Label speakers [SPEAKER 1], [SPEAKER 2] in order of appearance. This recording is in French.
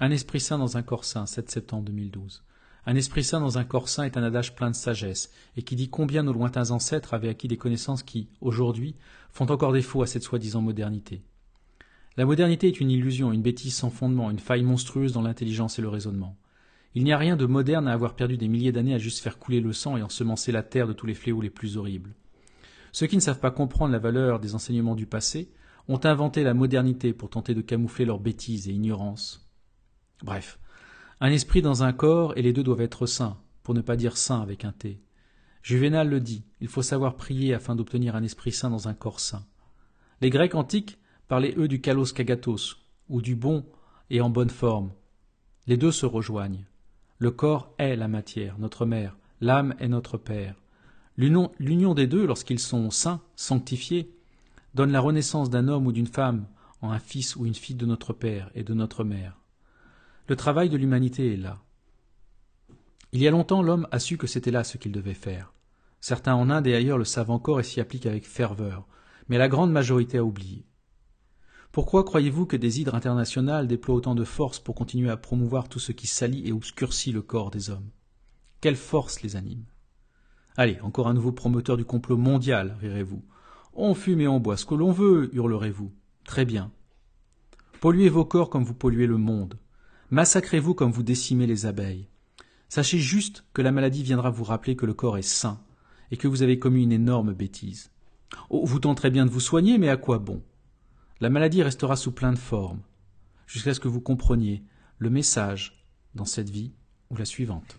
[SPEAKER 1] Un esprit saint dans un corps saint, 7 septembre 2012. Un esprit saint dans un corps saint est un adage plein de sagesse, et qui dit combien nos lointains ancêtres avaient acquis des connaissances qui, aujourd'hui, font encore défaut à cette soi-disant modernité. La modernité est une illusion, une bêtise sans fondement, une faille monstrueuse dans l'intelligence et le raisonnement. Il n'y a rien de moderne à avoir perdu des milliers d'années à juste faire couler le sang et ensemencer la terre de tous les fléaux les plus horribles. Ceux qui ne savent pas comprendre la valeur des enseignements du passé ont inventé la modernité pour tenter de camoufler leur bêtise et ignorance. Bref, un esprit dans un corps et les deux doivent être saints, pour ne pas dire saints avec un T. Juvénal le dit, il faut savoir prier afin d'obtenir un esprit saint dans un corps saint. Les Grecs antiques parlaient eux du kalos kagatos, ou du bon et en bonne forme. Les deux se rejoignent. Le corps est la matière, notre mère, l'âme est notre père. L'union des deux, lorsqu'ils sont saints, sanctifiés, donne la renaissance d'un homme ou d'une femme en un fils ou une fille de notre père et de notre mère. Le travail de l'humanité est là. Il y a longtemps, l'homme a su que c'était là ce qu'il devait faire. Certains en Inde et ailleurs le savent encore et s'y appliquent avec ferveur, mais la grande majorité a oublié. Pourquoi croyez-vous que des hydres internationales déploient autant de force pour continuer à promouvoir tout ce qui salit et obscurcit le corps des hommes? Quelle force les anime? Allez, encore un nouveau promoteur du complot mondial, rirez-vous. On fume et on boit ce que l'on veut, hurlerez-vous. Très bien. Polluez vos corps comme vous polluez le monde. Massacrez-vous comme vous décimez les abeilles. Sachez juste que la maladie viendra vous rappeler que le corps est sain et que vous avez commis une énorme bêtise. Oh, vous tenterez bien de vous soigner, mais à quoi bon? La maladie restera sous plein de formes, jusqu'à ce que vous compreniez le message dans cette vie ou la suivante.